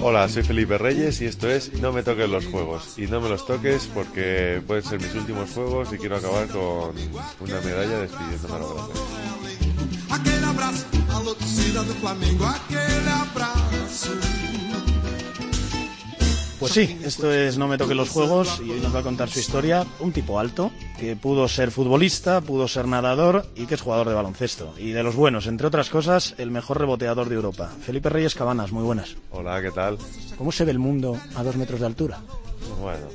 Hola, soy Felipe Reyes y esto es No me toques los juegos. Y no me los toques porque pueden ser mis últimos juegos y quiero acabar con una medalla despidiéndome a lo grande. aquele abraço, alô torcida do Flamengo, aquele abraço. Pues sí, esto es No me toque los juegos y hoy nos va a contar su historia un tipo alto que pudo ser futbolista, pudo ser nadador y que es jugador de baloncesto. Y de los buenos, entre otras cosas, el mejor reboteador de Europa. Felipe Reyes Cabanas, muy buenas. Hola, ¿qué tal? ¿Cómo se ve el mundo a dos metros de altura? Bueno,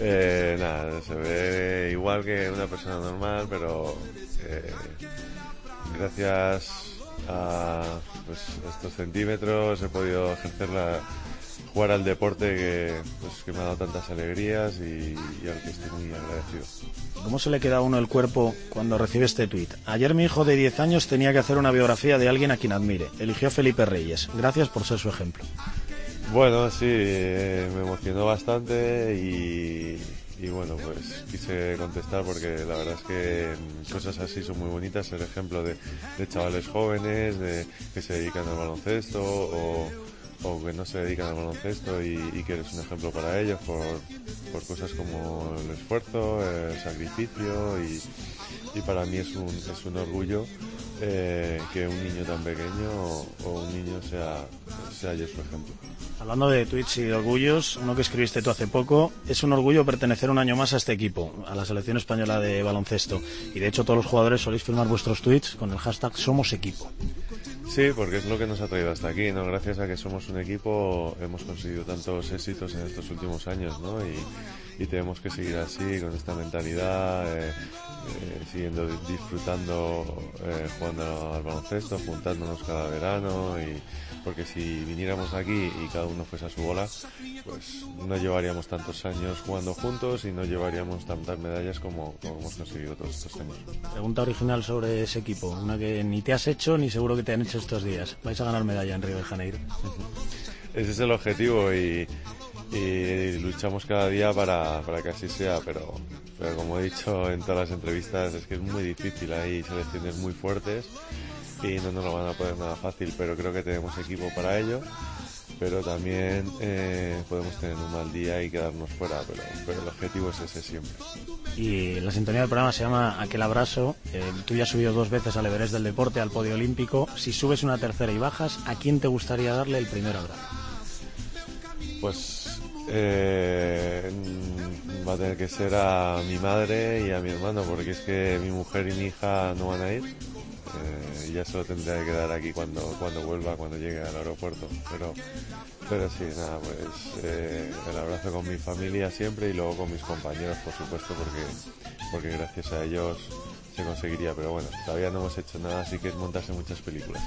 eh, nada, se ve igual que una persona normal, pero eh, gracias a pues, estos centímetros he podido ejercer la, jugar al deporte que, pues, que me ha dado tantas alegrías y, y al que estoy muy agradecido. ¿Cómo se le queda a uno el cuerpo cuando recibe este tuit? Ayer mi hijo de 10 años tenía que hacer una biografía de alguien a quien admire. Eligió a Felipe Reyes. Gracias por ser su ejemplo. Bueno, sí, eh, me emocionó bastante y, y bueno, pues quise contestar porque la verdad es que mm, cosas así son muy bonitas, el ejemplo de, de chavales jóvenes de, que se dedican al baloncesto o, o que no se dedican al baloncesto y, y que eres un ejemplo para ellos por, por cosas como el esfuerzo, el sacrificio y, y para mí es un, es un orgullo eh, que un niño tan pequeño o, o un niño sea, sea yo su ejemplo. Hablando de tweets y de orgullos, uno que escribiste tú hace poco, es un orgullo pertenecer un año más a este equipo, a la selección española de baloncesto. Y de hecho todos los jugadores soléis firmar vuestros tweets con el hashtag Somos Equipo. Sí, porque es lo que nos ha traído hasta aquí, ¿no? Gracias a que somos un equipo hemos conseguido tantos éxitos en estos últimos años, ¿no? Y, tenemos que seguir así, con esta mentalidad, eh, eh, siguiendo di- disfrutando, eh, jugando al baloncesto, juntándonos cada verano y porque si viniéramos aquí y cada uno fuese a su bola, pues no llevaríamos tantos años jugando juntos y no llevaríamos tantas medallas como, como hemos conseguido todos estos años. Pregunta original sobre ese equipo, una que ni te has hecho ni seguro que te han hecho estos días. Vais a ganar medalla en Río de Janeiro. Ese es el objetivo y, y luchamos cada día para, para que así sea, pero, pero como he dicho en todas las entrevistas, es que es muy difícil, hay selecciones muy fuertes y no nos lo van a poner nada fácil, pero creo que tenemos equipo para ello, pero también eh, podemos tener un mal día y quedarnos fuera, pero, pero el objetivo es ese siempre. Y la sintonía del programa se llama Aquel Abrazo. Eh, tú ya has subido dos veces al Everest del Deporte, al podio olímpico. Si subes una tercera y bajas, ¿a quién te gustaría darle el primer abrazo? Pues eh, va a tener que ser a mi madre y a mi hermano, porque es que mi mujer y mi hija no van a ir. Eh, ya se lo tendré que quedar aquí cuando, cuando vuelva, cuando llegue al aeropuerto. Pero, pero sí, nada, pues eh, el abrazo con mi familia siempre y luego con mis compañeros, por supuesto, porque, porque gracias a ellos se conseguiría. Pero bueno, todavía no hemos hecho nada, así que es montarse muchas películas.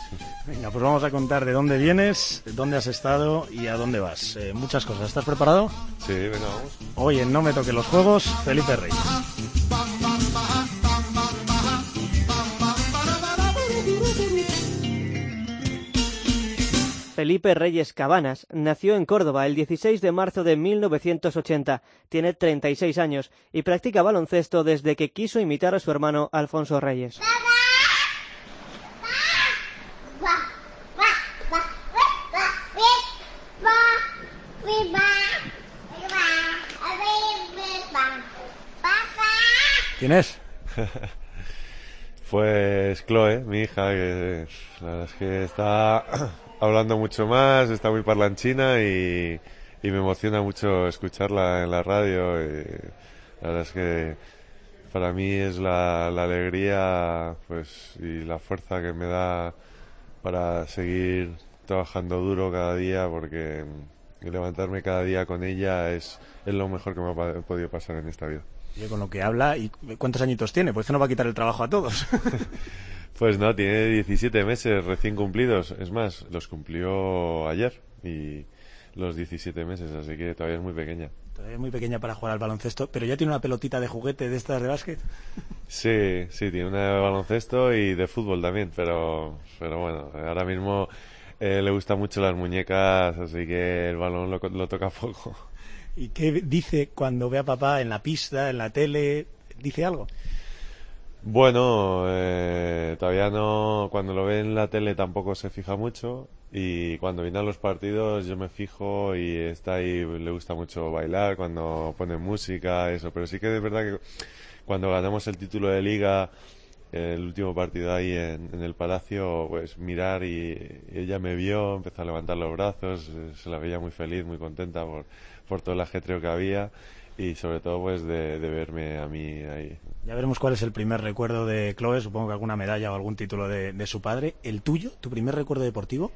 Venga, pues vamos a contar de dónde vienes, de dónde has estado y a dónde vas. Eh, muchas cosas. ¿Estás preparado? Sí, venga, vamos. Hoy en No me toque los juegos, Felipe Reyes. Felipe Reyes Cabanas nació en Córdoba el 16 de marzo de 1980. Tiene 36 años y practica baloncesto desde que quiso imitar a su hermano Alfonso Reyes. ¿Quién es? Pues Chloe, mi hija, que la verdad es que está hablando mucho más, está muy parlanchina y, y me emociona mucho escucharla en la radio. y la verdad es que para mí es la, la alegría pues y la fuerza que me da para seguir trabajando duro cada día porque levantarme cada día con ella es, es lo mejor que me ha podido pasar en esta vida. Oye, con lo que habla, ¿y cuántos añitos tiene? Pues que no va a quitar el trabajo a todos. Pues no, tiene 17 meses recién cumplidos. Es más, los cumplió ayer. Y los 17 meses, así que todavía es muy pequeña. Todavía es muy pequeña para jugar al baloncesto, pero ya tiene una pelotita de juguete de estas de básquet. Sí, sí, tiene una de baloncesto y de fútbol también, pero, pero bueno, ahora mismo eh, le gustan mucho las muñecas, así que el balón lo, lo toca poco. ¿Y qué dice cuando ve a papá en la pista, en la tele? ¿Dice algo? Bueno, eh, todavía no, cuando lo ve en la tele tampoco se fija mucho y cuando vienen los partidos yo me fijo y está ahí, le gusta mucho bailar cuando pone música, eso, pero sí que es verdad que cuando ganamos el título de liga, el último partido ahí en, en el Palacio, pues mirar y, y ella me vio, empezó a levantar los brazos, se la veía muy feliz, muy contenta por, por todo el ajetreo que había y sobre todo pues de, de verme a mí ahí. Ya veremos cuál es el primer recuerdo de Chloe, supongo que alguna medalla o algún título de, de su padre. ¿El tuyo? ¿Tu primer recuerdo deportivo?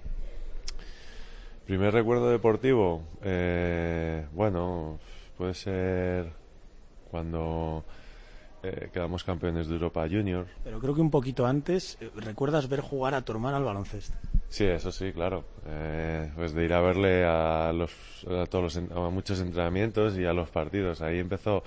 Primer recuerdo deportivo, eh, bueno, puede ser cuando eh, quedamos campeones de Europa Junior. Pero creo que un poquito antes, eh, ¿recuerdas ver jugar a tu hermana al baloncesto? Sí, eso sí, claro. Eh, pues de ir a verle a los a todos los a muchos entrenamientos y a los partidos. Ahí empezó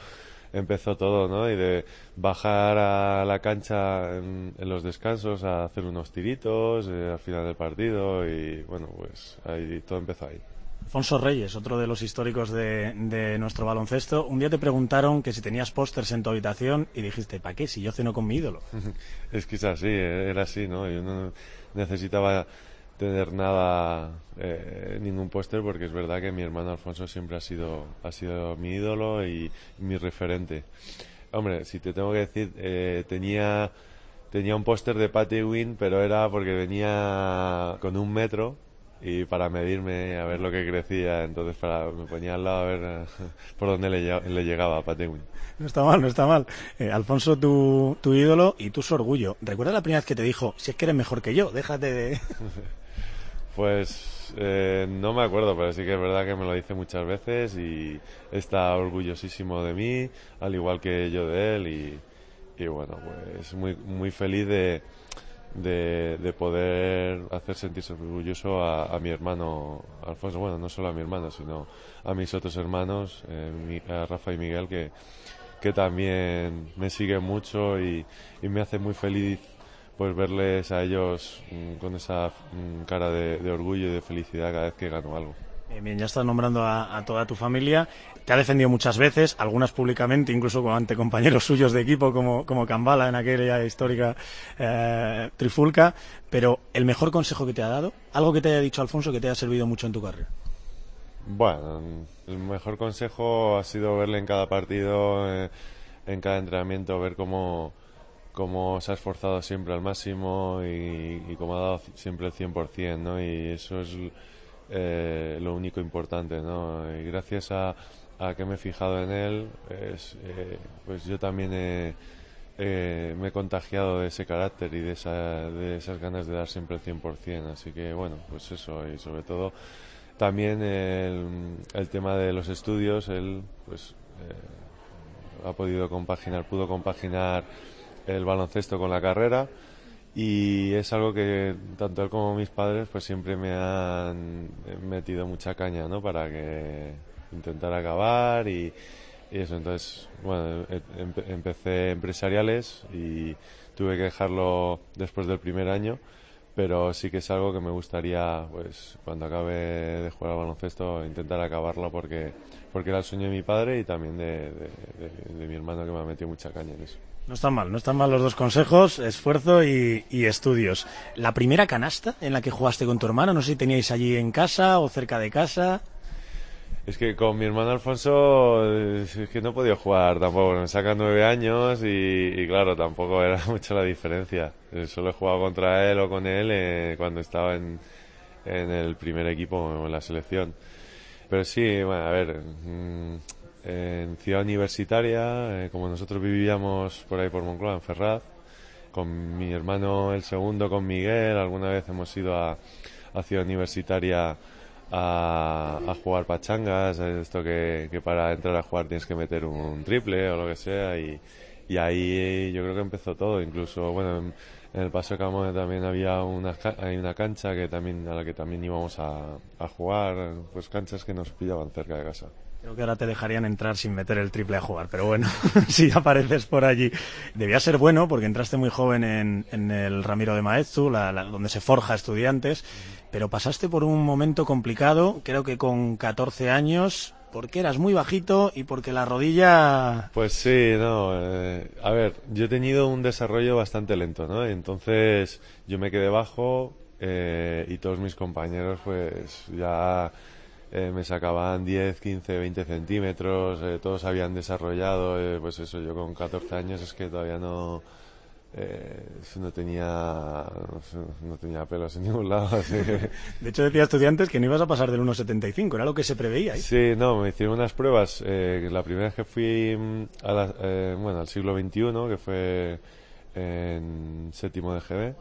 empezó todo, ¿no? Y de bajar a la cancha en, en los descansos a hacer unos tiritos eh, al final del partido y bueno, pues ahí todo empezó ahí. Alfonso Reyes, otro de los históricos de, de nuestro baloncesto. Un día te preguntaron que si tenías pósters en tu habitación y dijiste, ¿para qué? Si yo ceno con mi ídolo. Es que es así, eh, era así, ¿no? Yo no necesitaba tener nada, eh, ningún póster, porque es verdad que mi hermano Alfonso siempre ha sido, ha sido mi ídolo y mi referente. Hombre, si te tengo que decir, eh, tenía, tenía un póster de Patty Wynn, pero era porque venía con un metro y para medirme a ver lo que crecía, entonces para, me ponía al lado a ver eh, por dónde le, le llegaba a. No está mal, no está mal. Eh, Alfonso, tu, tu ídolo y tu su orgullo. ¿Recuerdas la primera vez que te dijo, si es que eres mejor que yo, déjate de... Pues eh, no me acuerdo, pero sí que es verdad que me lo dice muchas veces y está orgullosísimo de mí, al igual que yo de él y, y bueno, pues muy, muy feliz de, de, de poder hacer sentirse orgulloso a, mi hermano Alfonso, bueno, no solo a mi hermano, sino a mis otros hermanos, eh, a Rafa y Miguel, que, que también me siguen mucho y, y me hace muy feliz pues verles a ellos mm, con esa mm, cara de orgullo y de felicidad cada vez que gano algo. Bien, bien, ya estás nombrando a, toda tu familia. Te ha defendido muchas veces, algunas públicamente, incluso ante compañeros suyos de equipo como, como Cambala en aquella histórica eh, trifulca. Pero el mejor consejo que te ha dado, algo que te haya dicho Alfonso que te haya servido mucho en tu carrera. Bueno, el mejor consejo ha sido verle en cada partido, eh, en cada entrenamiento, ver cómo, cómo se ha esforzado siempre al máximo y, y cómo ha dado siempre el 100%, ¿no? Y eso es eh, lo único importante, ¿no? Y gracias a, a que me he fijado en él, es, eh, pues yo también he, eh, me he contagiado de ese carácter y de, esa, de esas ganas de dar siempre el 100%. Así que, bueno, pues eso, y sobre todo también el, el tema de los estudios, él pues eh, ha podido compaginar, pudo compaginar el baloncesto con la carrera y es algo que tanto él como mis padres pues siempre me han metido mucha caña, ¿no? Para que intentar acabar y, eso. Entonces, bueno, empe- empecé empresariales y tuve que dejarlo después del primer año pero sí que es algo que me gustaría, pues, cuando acabe de jugar al baloncesto, intentar acabarlo porque, porque era el sueño de mi padre y también de- de mi hermano que me ha metido mucha caña en eso. No están mal, no están mal los dos consejos, esfuerzo y, estudios. La primera canasta en la que jugaste con tu hermano, no sé si teníais allí en casa o cerca de casa. Es que con mi hermano Alfonso eh, es que no podido jugar tampoco, me saca nueve años y, claro, tampoco era mucha la diferencia. Eh, Solo he jugado contra él o con él eh, cuando estaba en, en el primer equipo o en la selección. Pero sí, bueno, a ver, mm, en Ciudad Universitaria, eh, como nosotros vivíamos por ahí por Moncloa, en Ferraz, con mi hermano el segundo, con Miguel, alguna vez hemos ido a, a Ciudad Universitaria a, a jugar pachangas, esto que, que para entrar a jugar tienes que meter un triple o lo que sea, y, y ahí yo creo que empezó todo, incluso, bueno, en, en el Paso de Camone también había una, hay una cancha que también, a la que también íbamos a, a jugar, pues canchas que nos pillaban cerca de casa. Creo que ahora te dejarían entrar sin meter el triple a jugar, pero bueno, si apareces por allí. Debía ser bueno porque entraste muy joven en, el Ramiro de Maeztu, la- la- donde se forja estudiantes, pero pasaste por un momento complicado, creo que con 14 años, porque eras muy bajito y porque la rodilla... Pues sí, no. eh, a ver, yo he tenido un desarrollo bastante lento, ¿no? Entonces yo me quedé bajo eh, y todos mis compañeros pues ya eh, me sacaban 10, 15, 20 centímetros, eh, todos habían desarrollado, eh, pues eso, yo con 14 años es que todavía no... eh, no tenía no, tenía pelos en ningún lado así que De hecho decía estudiantes que no ibas a pasar del 1,75, era lo que se preveía. Sí, no, me hicieron unas pruebas. eh, la primera vez que fui mm, a la- eh, bueno, al siglo XXI, que fue en séptimo de GB,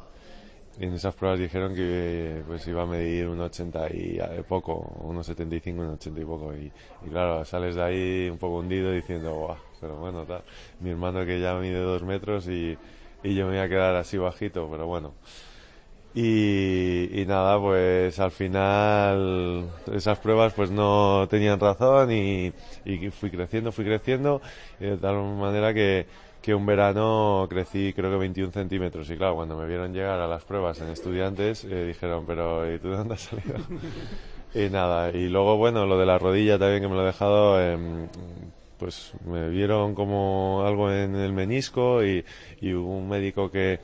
en esas pruebas dijeron que pues iba a medir un 80 y poco, unos 75, un 80 y poco. Y, y claro, sales de ahí un poco hundido diciendo, guau, pero bueno, tal. Mi hermano que ya mide dos metros y, y yo me voy a quedar así bajito, pero bueno. Y, y nada, pues al final esas pruebas pues no tenían razón y, y fui creciendo, fui creciendo y de tal manera que, que un verano crecí creo que 21 centímetros y claro, cuando me vieron llegar a las pruebas en estudiantes eh, dijeron, pero ¿y tú de dónde has salido? y nada, y luego bueno, lo de la rodilla también que me lo he dejado... em, pues me vieron como algo en el menisco y, y hubo un médico que,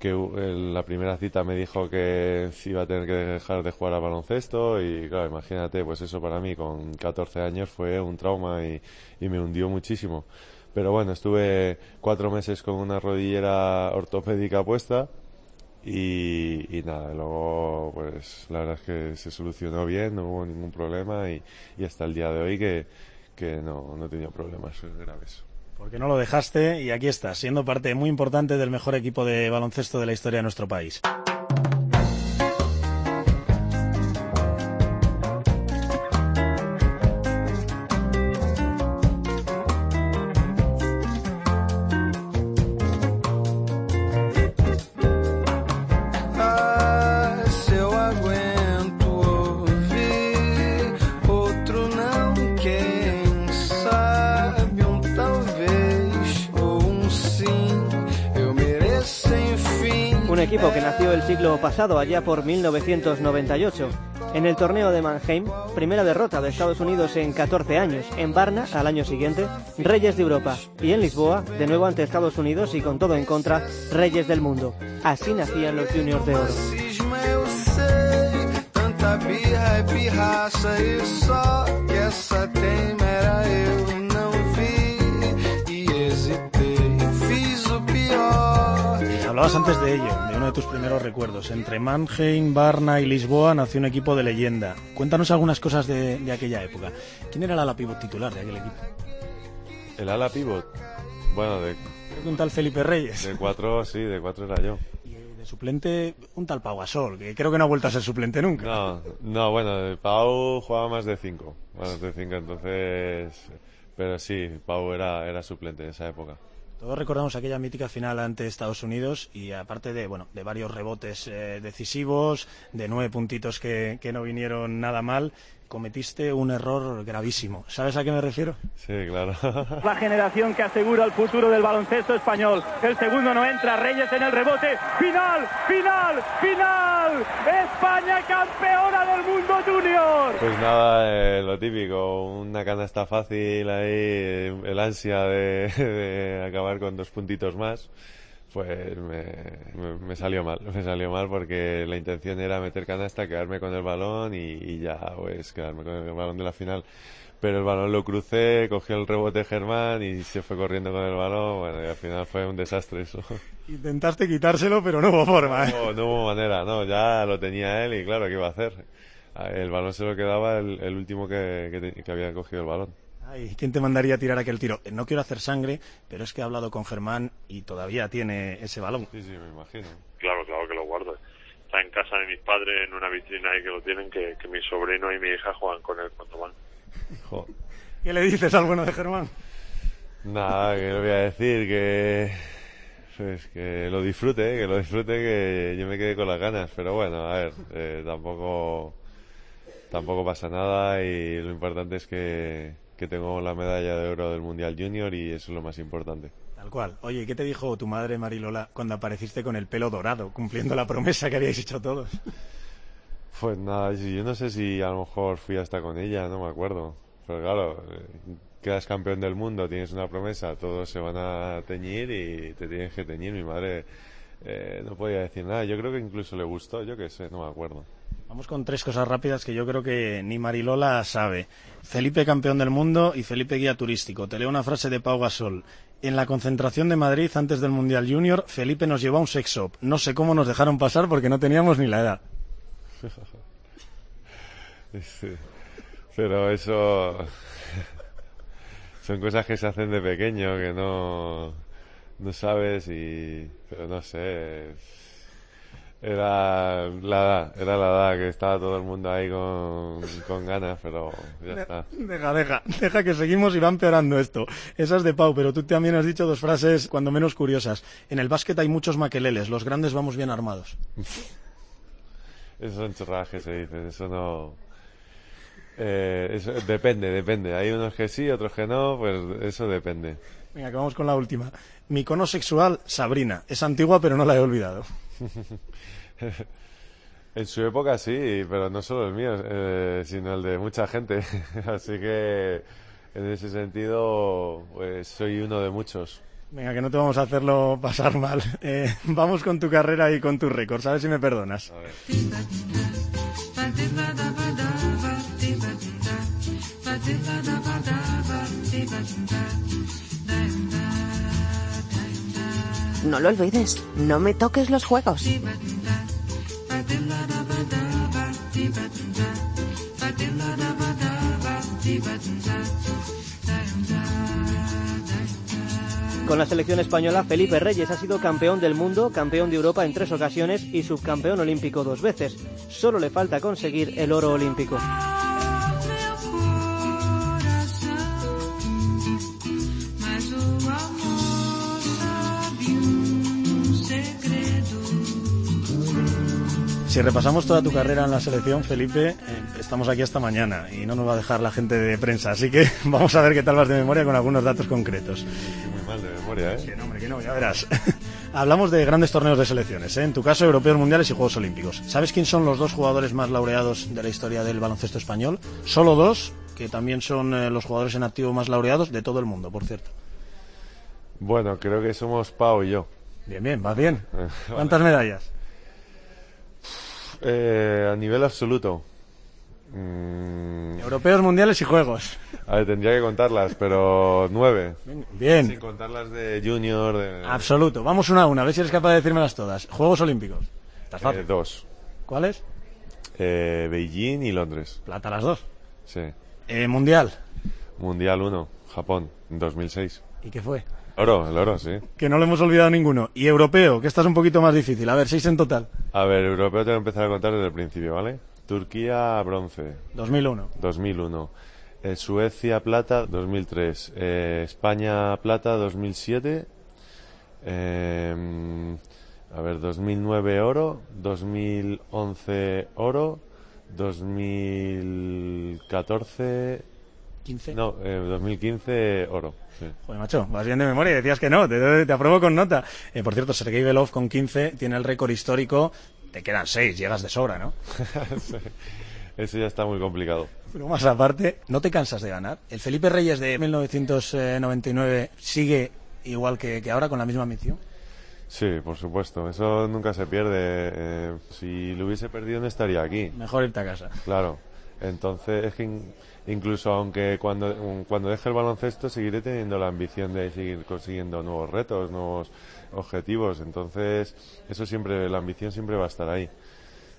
que en la primera cita me dijo que iba a tener que dejar de jugar al baloncesto y claro, imagínate, pues eso para mí con 14 años fue un trauma y, y me hundió muchísimo. Pero bueno, estuve cuatro meses con una rodillera ortopédica puesta y, y nada, luego pues la verdad es que se solucionó bien, no hubo ningún problema y, y hasta el día de hoy que, que no, no he tenido problemas graves. Porque no lo dejaste y aquí estás, siendo parte muy importante del mejor equipo de baloncesto de la historia de nuestro país. Pasado, allá por 1998. En el torneo de Mannheim, primera derrota de Estados Unidos en 14 años. En Varna, al año siguiente, Reyes de Europa. Y en Lisboa, de nuevo ante Estados Unidos y con todo en contra, Reyes del Mundo. Así nacían los Juniors de Oro. Hablabas antes de ello, de uno de tus primeros recuerdos. Entre Mannheim, Varna y Lisboa nació un equipo de leyenda. Cuéntanos algunas cosas de, de aquella época. ¿Quién era el ala pívot titular de aquel equipo? El ala pivot, bueno, de, Creo que un tal Felipe Reyes. de cuatro, sí, de cuatro era yo. Y de suplente, un tal Pau Gasol, que creo que no ha vuelto a ser suplente nunca. No, no, bueno, Pau jugaba más de cinco, más de cinco, entonces, pero sí, Pau era, era suplente en esa época. Todos recordamos aquella mítica final ante Estados Unidos y aparte de bueno de varios rebotes eh, decisivos, de nueve puntitos que, que no vinieron nada mal, cometiste un error gravísimo. ¿Sabes a qué me refiero? Sí, claro. La generación que asegura el futuro del baloncesto español. El segundo no entra, Reyes en el rebote. Final, final, final. España campeona del mundo junior. Pues nada, eh, lo típico, una canasta fácil ahí, el ansia de, de acabar con dos puntitos más, pues me, me- me salió mal, me salió mal porque la intención era meter canasta, quedarme con el balón y, y ya pues quedarme con el balón de la final. Pero el balón lo crucé, cogió el rebote Germán y se fue corriendo con el balón, bueno, y al final fue un desastre eso. Intentaste quitárselo, pero no hubo forma. ¿eh? No, no hubo manera, no, ya lo tenía él y claro, ¿qué iba a hacer? El balón se lo quedaba el, el último que, que que había cogido el balón. Ay, ¿quién te mandaría a tirar aquel tiro? Eh, No quiero hacer sangre, pero es que he hablado con Germán y todavía tiene ese balón. Sí, sí, me imagino. Claro, claro que lo guardo. Está en casa de mis padres en una vitrina ahí que lo tienen, que, que mi sobrino y mi hija juegan con él cuando van. Jo. ¿Qué le dices al bueno de Germán? Nada, que le voy a decir que pues que lo disfrute, que lo disfrute, que yo me quedé con las ganas. Pero bueno, a ver, eh, tampoco tampoco pasa nada y lo importante es que, que tengo la medalla de oro del Mundial Junior y eso es lo más importante. Tal cual. Oye, ¿qué te dijo tu madre Marilola cuando apareciste con el pelo dorado, cumpliendo la promesa que habíais hecho todos? Pues nada, yo no sé si a lo mejor fui hasta con ella, no me acuerdo. Pero claro, eh, quedas campeón del mundo, tienes una promesa, todos se van a teñir y te tienes que teñir. Mi madre eh, no podía decir nada. Yo creo que incluso le gustó, yo qué sé, no me acuerdo. Vamos con tres cosas rápidas que yo creo que ni Marilola sabe. Felipe campeón del mundo y Felipe guía turístico. Te leo una frase de Pau Gasol. En la concentración de Madrid antes del Mundial Junior, Felipe nos llevó a un sex shop. No sé cómo nos dejaron pasar porque no teníamos ni la edad. Sí. Pero eso son cosas que se hacen de pequeño que no no sabes y pero no sé era la edad, era la edad que estaba todo el mundo ahí con, con ganas, pero ya está. Deja, deja, deja que seguimos y va empeorando esto. Esa es de Pau, pero tú también has dicho dos frases cuando menos curiosas. En el básquet hay muchos maqueleles, los grandes vamos bien armados. Eso son chorradas que se dicen, eso no... Eh, eso depende, depende. Hay unos que sí, otros que no, pues eso depende. Venga, que vamos con la última. Mi icono sexual, Sabrina. Es antigua, pero no la he olvidado. En su época sí, pero no solo el mío, eh, sino el de mucha gente. Así que en ese sentido, pues soy uno de muchos. Venga, que no te vamos a hacerlo pasar mal. Eh, vamos con tu carrera y con tu récord, ¿sabes si me perdonas? A ver. No lo olvides, no me toques los juegos. Con la selección española, Felipe Reyes ha sido campeón del mundo, campeón de Europa en tres ocasiones y subcampeón olímpico dos veces. Solo le falta conseguir el oro olímpico. Si repasamos toda tu carrera en la selección, Felipe, eh, estamos aquí hasta mañana y no nos va a dejar la gente de prensa, así que vamos a ver qué tal vas de memoria con algunos datos concretos. Muy mal de memoria, ¿eh? Que no, hombre, que no, ya verás. Hablamos de grandes torneos de selecciones, ¿eh? en tu caso, europeos, mundiales y Juegos Olímpicos. ¿Sabes quién son los dos jugadores más laureados de la historia del baloncesto español? Solo dos, que también son eh, los jugadores en activo más laureados de todo el mundo, por cierto. Bueno, creo que somos Pau y yo. Bien, bien, vas bien. ¿Cuántas medallas? Eh, a nivel absoluto. Mm, Europeos, mundiales y Juegos. a ver, tendría que contarlas, pero nueve. Bien, Sin contarlas de Junior, de absoluto. Vamos una a una, a ver si eres capaz de decírmelas todas. Juegos Olímpicos. Estás eh, fácil. dos. ¿Cuáles? Eh, Beijing y Londres. Plata las dos. Sí. Eh, mundial. Mundial 1, Japón, en 2006. ¿Y qué fue? Oro, el oro, sí. Que no le hemos olvidado ninguno. Y europeo, que esta es un poquito más difícil. A ver, seis en total. A ver, europeo tengo que empezar a contar desde el principio, ¿vale? Turquía, bronce, 2001. 2001. Eh, Suecia, plata, 2003. Eh, España, plata, 2007. Eh, a ver, 2009 oro, 2011 oro, 2014... 15. No, eh, 2015 oro. Sí. Joder, macho, vas bien de memoria y decías que no. Te, te apruebo con nota. Eh, por cierto, Sergei Belov con 15 tiene el récord histórico. Te quedan 6, llegas de sobra, ¿no? Eso ya está muy complicado. Pero más aparte, ¿no te cansas de ganar? ¿El Felipe Reyes de 1999 sigue igual que, que ahora con la misma misión? Sí, por supuesto. Eso nunca se pierde. Eh, si lo hubiese perdido no estaría aquí. Mejor irte a casa. Claro. Entonces, es que in- incluso aunque cuando, cuando deje el baloncesto seguiré teniendo la ambición de seguir consiguiendo nuevos retos, nuevos objetivos. Entonces, eso siempre, la ambición siempre va a estar ahí.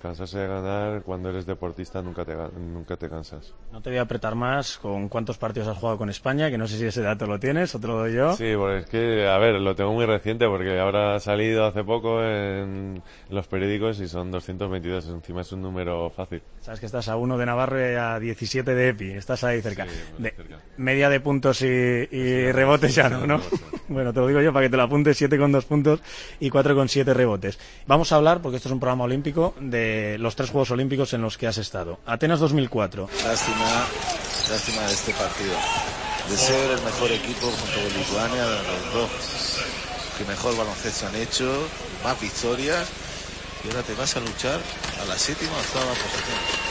Cansarse de ganar, cuando eres deportista nunca te, nunca te cansas. No te voy a apretar más con cuántos partidos has jugado con España, que no sé si ese dato lo tienes o te lo doy yo. Sí, porque es que, a ver, lo tengo muy reciente porque ahora ha salido hace poco en, los periódicos y son 222, encima es un número fácil. Sabes que estás a uno de Navarro y a 17 de EPI, estás ahí cerca. Sí, De- cerca. media de puntos y, y rebotes ya no, ¿no? bueno, te lo digo yo para que te lo apuntes, 7 con 2 puntos y 4 con 7 rebotes. Vamos a hablar, porque esto es un programa olímpico, de los tres Juegos Olímpicos en los que has estado. Atenas 2004, Lástima, lástima de este partido. De ser el mejor equipo junto con Lituania, los dos que mejor baloncesto han hecho, más victorias, y ahora te vas a luchar a la séptima o octava posición.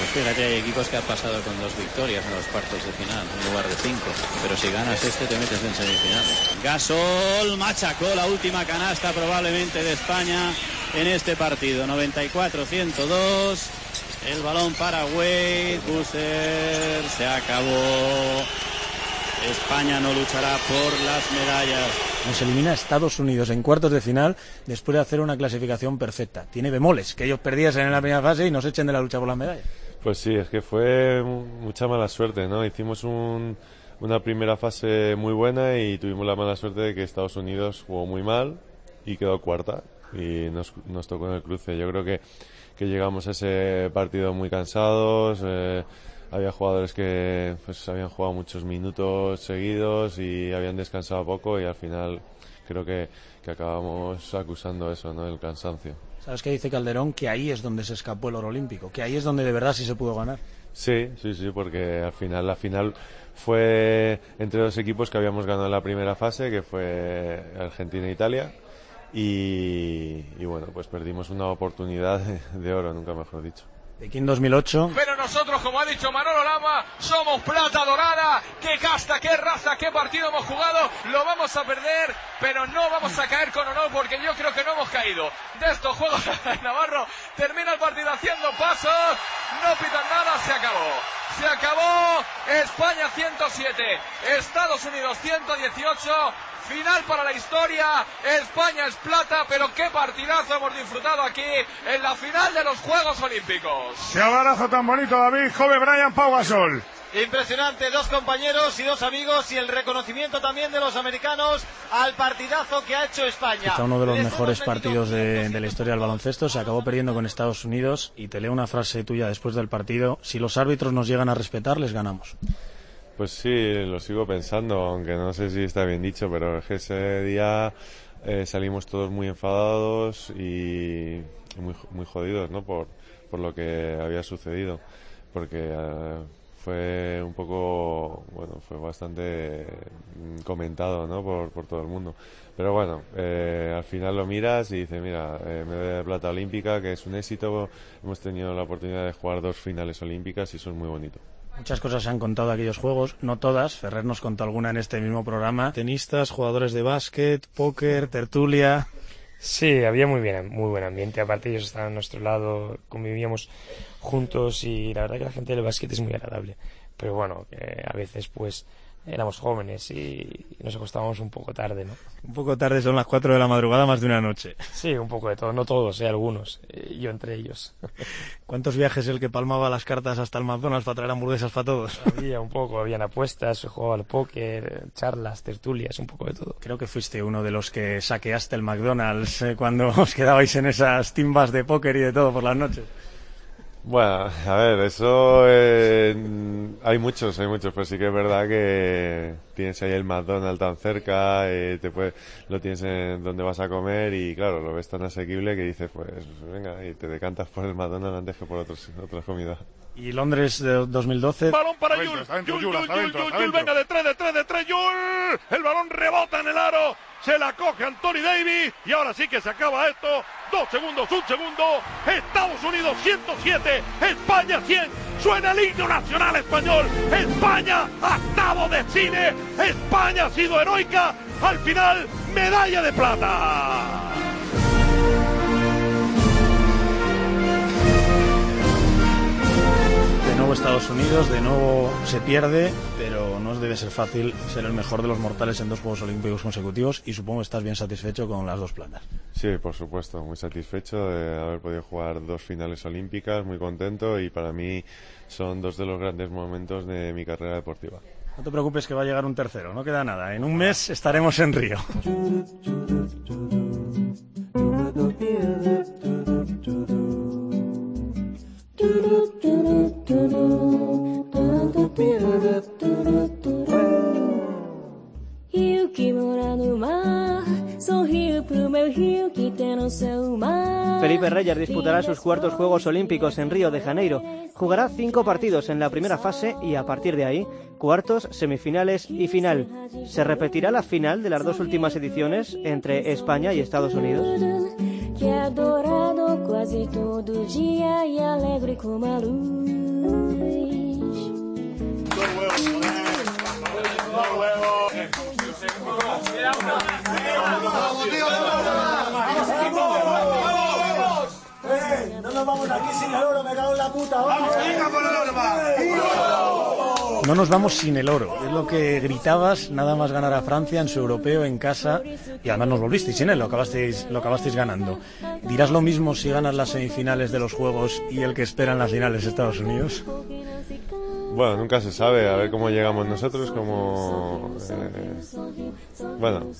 Pues fíjate, hay equipos que han pasado con dos victorias en los cuartos de final, en lugar de cinco. Pero si ganas este, te metes en semifinales. Gasol machacó la última canasta probablemente de España en este partido. 94-102. El balón para Wade. Busser se acabó. España no luchará por las medallas. nos elimina Estados Unidos en cuartos de final después de hacer una clasificación perfecta. Tiene bemoles, que ellos perdiesen en la primera fase y nos echen de la lucha por las medallas. Pues sí, es que fue mu- mucha mala suerte, ¿no? Hicimos un- una primera fase muy buena y tuvimos la mala suerte de que Estados Unidos jugó muy mal y quedó cuarta y nos, nos tocó en el cruce. Yo creo que, que llegamos a ese partido muy cansados, eh, había jugadores que pues habían jugado muchos minutos seguidos y habían descansado poco y al final creo que, que acabamos acusando eso, ¿no? El cansancio. ¿Sabes qué dice Calderón? Que ahí es donde se escapó el oro olímpico, que ahí es donde de verdad sí se pudo ganar. Sí, sí, sí, porque al final la final fue entre dos equipos que habíamos ganado en la primera fase, que fue Argentina e Italia. Y, y bueno, pues perdimos una oportunidad de, de oro, nunca mejor dicho. Pekín 2008, Pero nosotros, como ha dicho Manolo Lama, somos plata dorada. Qué casta, qué raza, qué partido hemos jugado. Lo vamos a perder, pero no vamos a caer con honor porque yo creo que no hemos caído. De estos juegos, Navarro termina el partido haciendo pasos. No pitan nada, se acabó. Se acabó. España 107, Estados Unidos 118. Final para la historia. España es plata, pero qué partidazo hemos disfrutado aquí en la final de los Juegos Olímpicos. Qué abrazo tan bonito, David. Joven Brian Pau Gasol. Impresionante, dos compañeros y dos amigos y el reconocimiento también de los americanos al partidazo que ha hecho España. quizá uno de los mejores partidos de, de la historia del baloncesto, se acabó perdiendo con Estados Unidos y te leo una frase tuya después del partido, si los árbitros nos llegan a respetar, les ganamos. Pues sí, lo sigo pensando, aunque no sé si está bien dicho, pero es que ese día eh, salimos todos muy enfadados y muy, muy jodidos, ¿no? Por, por lo que había sucedido. Porque eh, fue un poco, bueno, fue bastante mm, comentado, ¿no? Por, por todo el mundo. Pero bueno, eh, al final lo miras y dices, mira, eh, medalla de plata olímpica, que es un éxito. Hemos tenido la oportunidad de jugar dos finales olímpicas y eso es muy bonito. Muchas cosas se han contado de aquellos juegos, no todas. Ferrer nos contó alguna en este mismo programa. Tenistas, jugadores de básquet, póker, tertulia. Sí, había muy bien, muy buen ambiente. Aparte ellos estaban a nuestro lado, convivíamos juntos y la verdad que la gente del básquet es muy agradable. Pero bueno, que a veces pues éramos jóvenes y nos acostábamos un poco tarde, ¿no? Un poco tarde, son las 4 de la madrugada, más de una noche. Sí, un poco de todo, no todos, eh, algunos, eh, yo entre ellos. ¿Cuántos viajes el que palmaba las cartas hasta el McDonald's para traer hamburguesas para todos? Había un poco, habían apuestas, jugaba al póker, charlas, tertulias, un poco de todo. Creo que fuiste uno de los que saqueaste el McDonald's eh, cuando os quedabais en esas timbas de póker y de todo por las noches. Bueno, a ver, eso eh, hay muchos, hay muchos, pero sí que es verdad que tienes ahí el McDonald's tan cerca, eh, te puede, lo tienes en donde vas a comer y claro, lo ves tan asequible que dices, pues venga, y te decantas por el McDonald's antes que por otros, otras comidas. Y Londres de 2012. Balón para Yul, dentro. venga de tres, de tres, de tres, Yul. El balón rebota en el aro. Se la coge Anthony Davis. Y ahora sí que se acaba esto. Dos segundos, un segundo. Estados Unidos 107. España 100. Suena el himno nacional español. España, octavo de cine. España ha sido heroica. Al final, medalla de plata. Nuevo Estados Unidos, de nuevo se pierde, pero no debe ser fácil ser el mejor de los mortales en dos Juegos Olímpicos consecutivos y supongo que estás bien satisfecho con las dos platas. Sí, por supuesto, muy satisfecho de haber podido jugar dos finales olímpicas, muy contento y para mí son dos de los grandes momentos de mi carrera deportiva. No te preocupes que va a llegar un tercero, no queda nada. En un mes estaremos en Río. Felipe Reyes disputará sus cuartos Juegos Olímpicos en Río de Janeiro. Jugará cinco partidos en la primera fase y a partir de ahí, cuartos, semifinales y final. Se repetirá la final de las dos últimas ediciones entre España y Estados Unidos. No nos vamos aquí sin el oro, me puta. ¡Vamos, por el oro, No nos vamos sin el oro. Es lo que gritabas nada más ganar a Francia en su europeo en casa y además nos volvisteis sin él, lo acabasteis, lo acabasteis ganando. ¿Dirás lo mismo si ganas las semifinales de los Juegos y el que espera en las finales Estados Unidos? Bueno, nunca se sabe, a ver cómo llegamos nosotros, como... eh, bueno,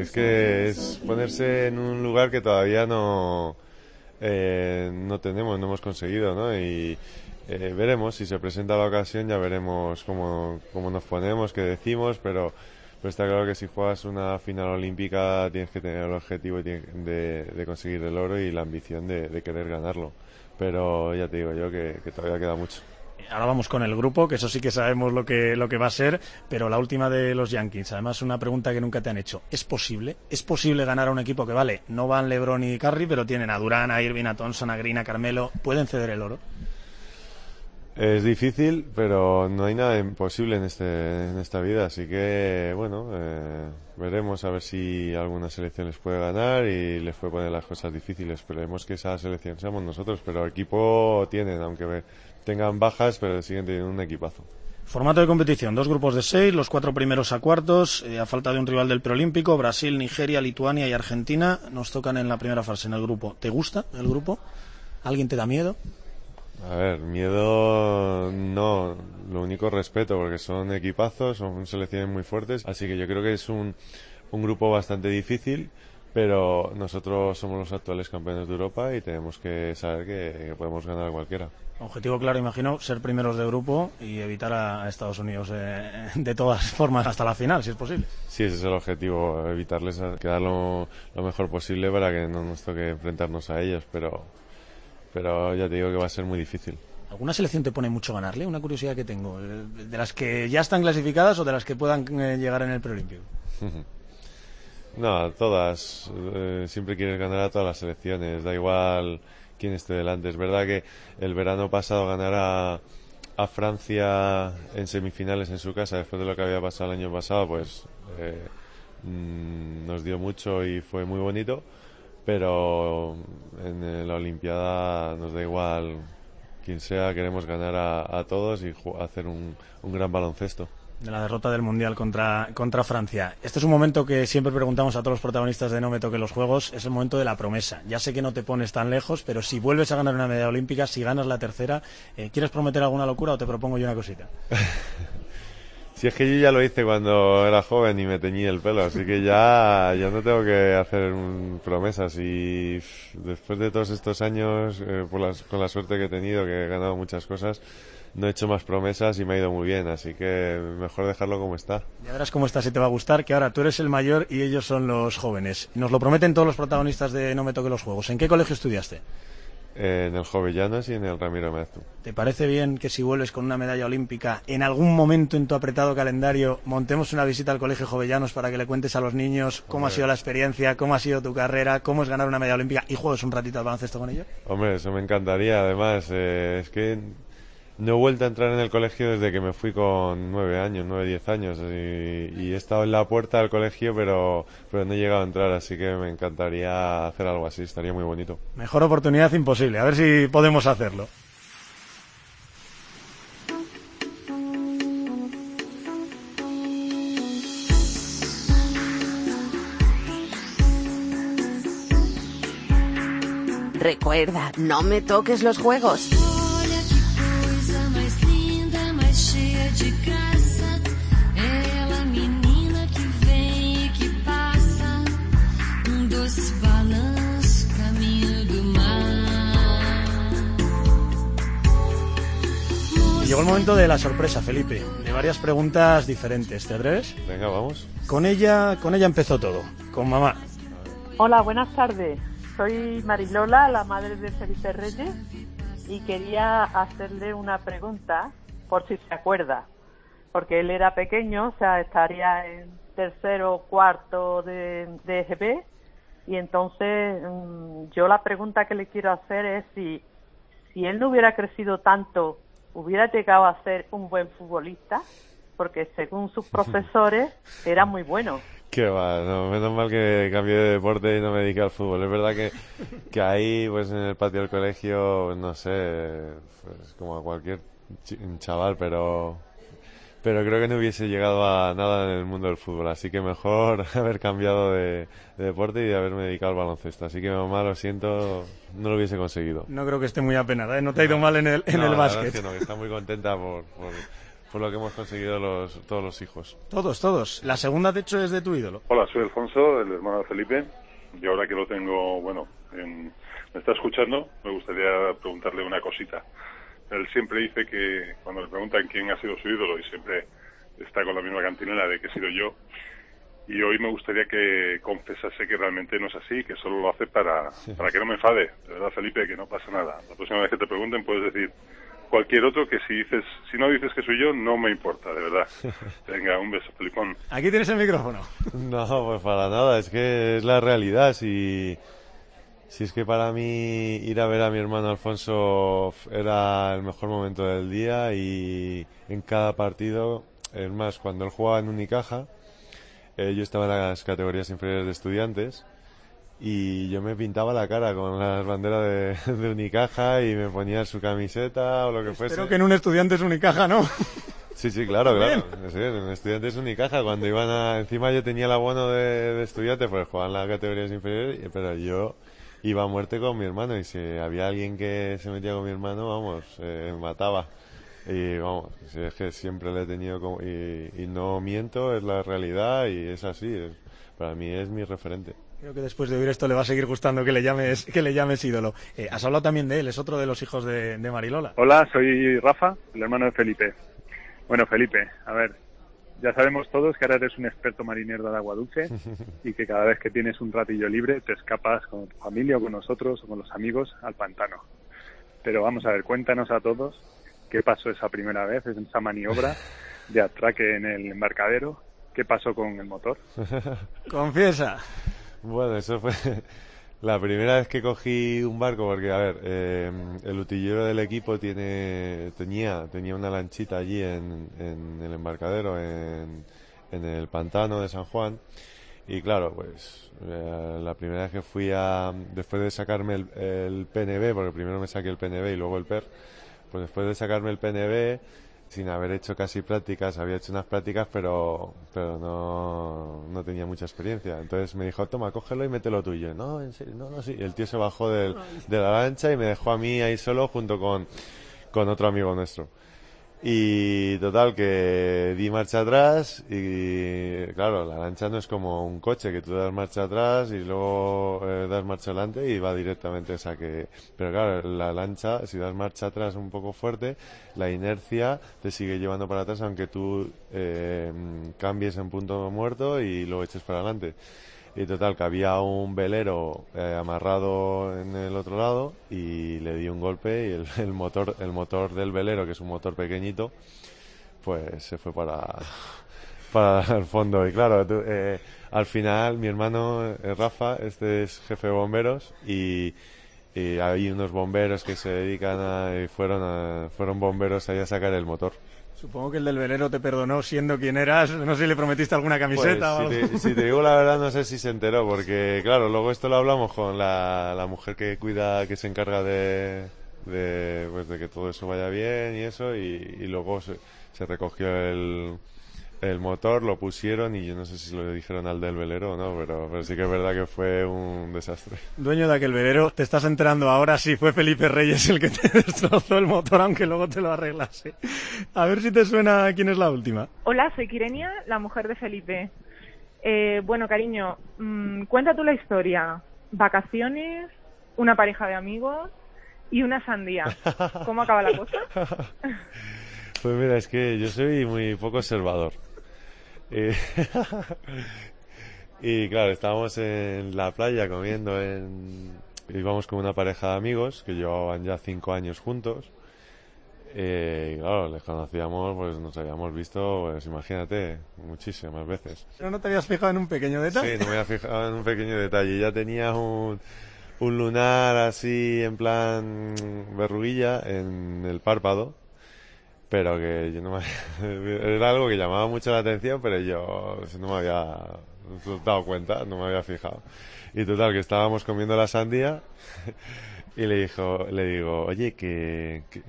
es que es ponerse en un lugar que todavía no, eh, no tenemos, no hemos conseguido, ¿no? Y eh, veremos, si se presenta la ocasión ya veremos cómo, cómo nos ponemos, qué decimos, pero, pero está claro que si juegas una final olímpica tienes que tener el objetivo de, conseguir el oro y la ambición de, querer ganarlo. Pero ya te digo yo que todavía queda mucho. Ahora vamos con el grupo, que eso sí que sabemos lo que, lo que va a ser, pero la última de los Yankees, además una pregunta que nunca te han hecho. ¿Es posible? ¿Es posible ganar a un equipo que vale? No van LeBron y Curry, pero tienen a Durán, a Irving, a Thompson, a Green, a Carmelo. ¿Pueden ceder el oro? Es difícil, pero no hay nada imposible en, este, en esta vida, así que bueno, eh, veremos a ver si alguna selección les puede ganar y les puede poner las cosas difíciles. Esperemos que esa selección seamos nosotros, pero equipo tienen, aunque tengan bajas, pero siguen teniendo un equipazo. Formato de competición, dos grupos de seis, los cuatro primeros a cuartos, eh, a falta de un rival del preolímpico, Brasil, Nigeria, Lituania y Argentina nos tocan en la primera fase en el grupo. ¿Te gusta el grupo? ¿Alguien te da miedo? A ver, miedo no, lo único respeto, porque son equipazos, son selecciones muy fuertes, así que yo creo que es un, un grupo bastante difícil, pero nosotros somos los actuales campeones de Europa y tenemos que saber que, que podemos ganar a cualquiera. Objetivo claro, imagino, ser primeros de grupo y evitar a, Estados Unidos eh, de todas formas hasta la final, si es posible. Sí, ese es el objetivo, evitarles quedar lo, lo mejor posible para que no nos toque enfrentarnos a ellos, pero, pero ya te digo que va a ser muy difícil. ¿Alguna selección te pone mucho ganarle? Una curiosidad que tengo. eh, ¿De las que ya están clasificadas o de las que puedan eh, llegar en el preolímpico? No, todas. eh, siempre quieres ganar a todas las selecciones. Da igual quién esté delante. Es verdad que el verano pasado ganar a, a Francia en semifinales en su casa, después de lo que había pasado el año pasado, pues eh, mm, nos dio mucho y fue muy bonito. Pero en la Olimpiada nos da igual quien sea, queremos ganar a, a todos y hacer un, un gran baloncesto. De la derrota del Mundial contra, contra Francia. Este es un momento que siempre preguntamos a todos los protagonistas de No me toque los juegos. Es el momento de la promesa. Ya sé que no te pones tan lejos, pero si vuelves a ganar una medalla olímpica, si ganas la tercera, eh, ¿quieres prometer alguna locura o te propongo yo una cosita? Si es que yo ya lo hice cuando era joven y me teñí el pelo, así que ya, ya no tengo que hacer promesas y después de todos estos años, eh, por las- con la suerte que he tenido, que he ganado muchas cosas, no he hecho más promesas y me ha ido muy bien, así que mejor dejarlo como está. Ya verás cómo está, si te va a gustar, que ahora tú eres el mayor y ellos son los jóvenes. Nos lo prometen todos los protagonistas de No me toque los juegos. ¿En qué colegio estudiaste? En el Jovellanos y en el Ramiro Meztu. ¿Te parece bien que si vuelves con una medalla olímpica, en algún momento en tu apretado calendario, montemos una visita al Colegio Jovellanos para que le cuentes a los niños cómo ha sido la experiencia, cómo ha sido tu carrera, cómo es ganar una medalla olímpica y juegues un ratito al baloncesto con ellos? Hombre, eso me encantaría. Además, eh, es que no he vuelto a entrar en el colegio desde que me fui con nueve años, nueve, diez años. Y, y he estado en la puerta del colegio, pero, pero no he llegado a entrar. Así que me encantaría hacer algo así. Estaría muy bonito. Mejor oportunidad imposible, a ver si podemos hacerlo. Recuerda, no me toques los juegos. Llegó el momento de la sorpresa, Felipe, de varias preguntas diferentes. ¿Te atreves? Venga, vamos. Con ella, con ella empezó todo, con mamá. Hola, buenas tardes. Soy Marilola, la madre de Felipe Reyes, y quería hacerle una pregunta, por si se acuerda, porque él era pequeño, o sea, estaría en tercero o cuarto de, de EGB, y entonces mm, yo la pregunta que le quiero hacer es si, si él no hubiera crecido tanto, hubiera llegado a ser un buen futbolista, porque según sus profesores era muy bueno. Qué va, no, menos mal que cambié de deporte y no me dediqué al fútbol. Es verdad que, que ahí, pues en el patio del colegio, no sé, pues como a cualquier chaval, pero, pero creo que no hubiese llegado a nada en el mundo del fútbol. Así que mejor haber cambiado de, de deporte y de haberme dedicado al baloncesto. Así que mamá, lo siento, no lo hubiese conseguido. No creo que esté muy apenada, ¿eh? No te ha ido mal en el, en No, el básquet. es que no, que está muy contenta por, por, por lo que hemos conseguido los, todos los hijos. Todos, todos. La segunda, de hecho, es de tu ídolo. Hola, soy Alfonso, el hermano de Felipe. Y ahora que lo tengo, bueno, en- me está escuchando, me gustaría preguntarle una cosita. Él siempre dice que cuando le preguntan quién ha sido su ídolo y siempre está con la misma cantinela de que he sido yo. Y hoy me gustaría que confesase que realmente no es así, que solo lo hace para, para que no me enfade. De verdad, Felipe, que no pasa nada. La próxima vez que te pregunten puedes decir cualquier otro que si dices, si no dices que soy yo, no me importa, de verdad. Venga, un beso, Felipón. Aquí tienes el micrófono. No, pues para nada, es que es la realidad. Si, si es que para mí ir a ver a mi hermano Alfonso era el mejor momento del día y en cada partido, es más, cuando él jugaba en Unicaja, eh, yo estaba en las categorías inferiores de estudiantes y yo me pintaba la cara con las banderas de, de Unicaja y me ponía su camiseta o lo que fuese. Espero que en un estudiante es Unicaja, ¿no? Sí, sí, claro, claro. Sí, en estudiantes Unicaja, cuando iban a... Encima yo tenía el abono de, de estudiante, pues jugaban las categorías inferiores, pero yo iba a muerte con mi hermano y si había alguien que se metía con mi hermano, vamos, eh, mataba. Y vamos, si es que siempre le he tenido como... Y, y no miento, es la realidad y es así. es- para mí es mi referente. Creo que después de oír esto le va a seguir gustando que le llames, que le llames ídolo. Eh, has hablado también de él, es otro de los hijos de, de Marilola. Hola, soy Rafa, el hermano de Felipe. Bueno, Felipe, a ver, ya sabemos todos que ahora eres un experto marinero de agua dulce y que cada vez que tienes un ratillo libre te escapas con tu familia o con nosotros o con los amigos al pantano. Pero vamos a ver, cuéntanos a todos qué pasó esa primera vez, en esa maniobra de atraque en el embarcadero, qué pasó con el motor. Confiesa. Bueno, eso fue la primera vez que cogí un barco, porque, a ver, eh, el utillero del equipo tiene, tenía, tenía una lanchita allí en, en el embarcadero, en, en el pantano de San Juan. Y claro, pues eh, la primera vez que fui a, después de sacarme el, el PNB, porque primero me saqué el PNB y luego el PER, pues después de sacarme el PNB, sin haber hecho casi prácticas, había hecho unas prácticas, pero, pero no, no tenía mucha experiencia. Entonces me dijo, toma, cógelo y mételo tú. Y yo, no, en serio, no, no, sí. Y el tío se bajó del- de la lancha y me dejó a mí ahí solo junto con, con otro amigo nuestro. Y total, que di marcha atrás y claro, la lancha no es como un coche que tú das marcha atrás y luego eh, das marcha adelante y va directamente, o sea que... Pero claro, la lancha, si das marcha atrás un poco fuerte, la inercia te sigue llevando para atrás aunque tú eh, cambies en punto muerto y lo eches para adelante. Y total, que había un velero eh, amarrado en el otro lado y le di un golpe y el, motor el motor del velero, que es un motor pequeñito, pues se fue para, para el fondo. Y claro, eh, al final mi hermano eh, Rafa, este es jefe de bomberos y, y hay unos bomberos que se dedican a... y fueron, a- fueron bomberos ahí a sacar el motor. Supongo que el del velero te perdonó siendo quien eras. No sé si le prometiste alguna camiseta o Pues, algo. si, te, si te digo la verdad, no sé si se enteró, porque claro, luego esto lo hablamos con la, la mujer que cuida, que se encarga de, de, pues, de que todo eso vaya bien y eso, y, y luego se, se recogió el, el motor lo pusieron y yo no sé si lo dijeron al del velero o no, pero, pero sí que es verdad que fue un desastre. Dueño de aquel velero, te estás enterando ahora si fue Felipe Reyes el que te destrozó el motor, aunque luego te lo arreglase. A ver si te suena quién es la última. Hola, soy Kirenia, la mujer de Felipe. Eh, bueno, cariño, mm, cuenta tú la historia. Vacaciones, una pareja de amigos y una sandía. ¿Cómo acaba la cosa? Pues mira, es que yo soy muy poco observador. Eh, y claro, estábamos en la playa comiendo en... Íbamos con una pareja de amigos que llevaban ya cinco años juntos. Eh, y claro, les conocíamos, pues nos habíamos visto, pues imagínate, muchísimas veces. Pero no te habías fijado en un pequeño detalle. Sí, no me había fijado en un pequeño detalle. Ya tenía un, un lunar así en plan verruguilla en el párpado, pero que yo no me... Era algo que llamaba mucho la atención, pero yo no me había dado cuenta, no me había fijado. Y total, que estábamos comiendo la sandía y le dijo, le digo, oye, que, que,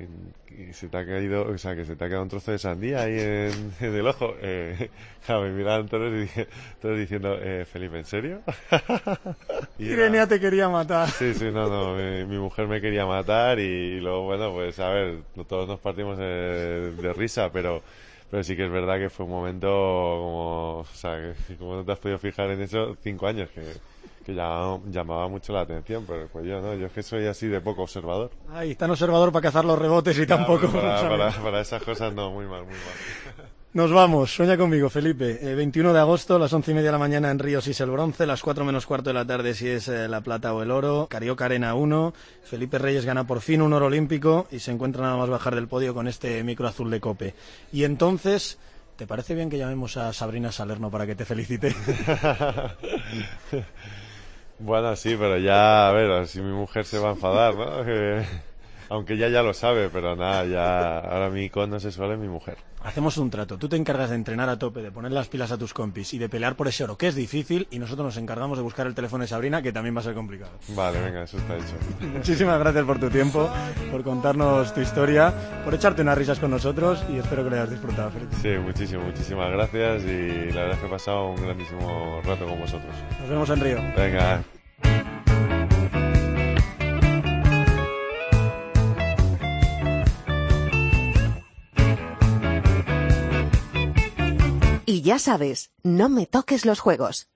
que se te ha caído, o sea, que se te ha quedado un trozo de sandía ahí en, en el ojo. Eh, claro, me miraban todos, y todos diciendo, eh, Felipe, ¿en serio? Y Irenia te quería matar. Sí, sí, no, no, mi, mi mujer me quería matar y, luego, bueno, pues a ver, todos nos partimos de, de risa, pero, pero sí que es verdad que fue un momento como, o sea, que como no te has podido fijar en eso, cinco años, que, que llamaba, llamaba mucho la atención, pero pues yo no, yo es que soy así de poco observador. Ay, tan observador para cazar los rebotes y tampoco. Para, para, para esas cosas no, muy mal, muy mal. Nos vamos, sueña conmigo, Felipe. Eh, 21 de agosto, las once y media de la mañana en Río si es el bronce, las 4 menos cuarto de la tarde si es eh, la plata o el oro, Carioca Arena 1, Felipe Reyes gana por fin un oro olímpico y se encuentra nada más bajar del podio con este micro azul de cope. Y entonces, ¿te parece bien que llamemos a Sabrina Salerno para que te felicite? Bueno, sí, pero ya, a ver, si mi mujer se va a enfadar, ¿no? Que- aunque ella ya lo sabe, pero nada, ya, ahora mi icono sexual es mi mujer. Hacemos un trato, tú te encargas de entrenar a tope, de poner las pilas a tus compis y de pelear por ese oro, que es difícil, y nosotros nos encargamos de buscar el teléfono de Sabrina, que también va a ser complicado. Vale, venga, eso está hecho. Muchísimas gracias por tu tiempo, por contarnos tu historia, por echarte unas risas con nosotros y espero que lo hayas disfrutado, Felipe. Sí, muchísimo, muchísimas gracias y la verdad es que he pasado un grandísimo rato con vosotros. Nos vemos en Río. Venga, Ya sabes, no me toques los juegos.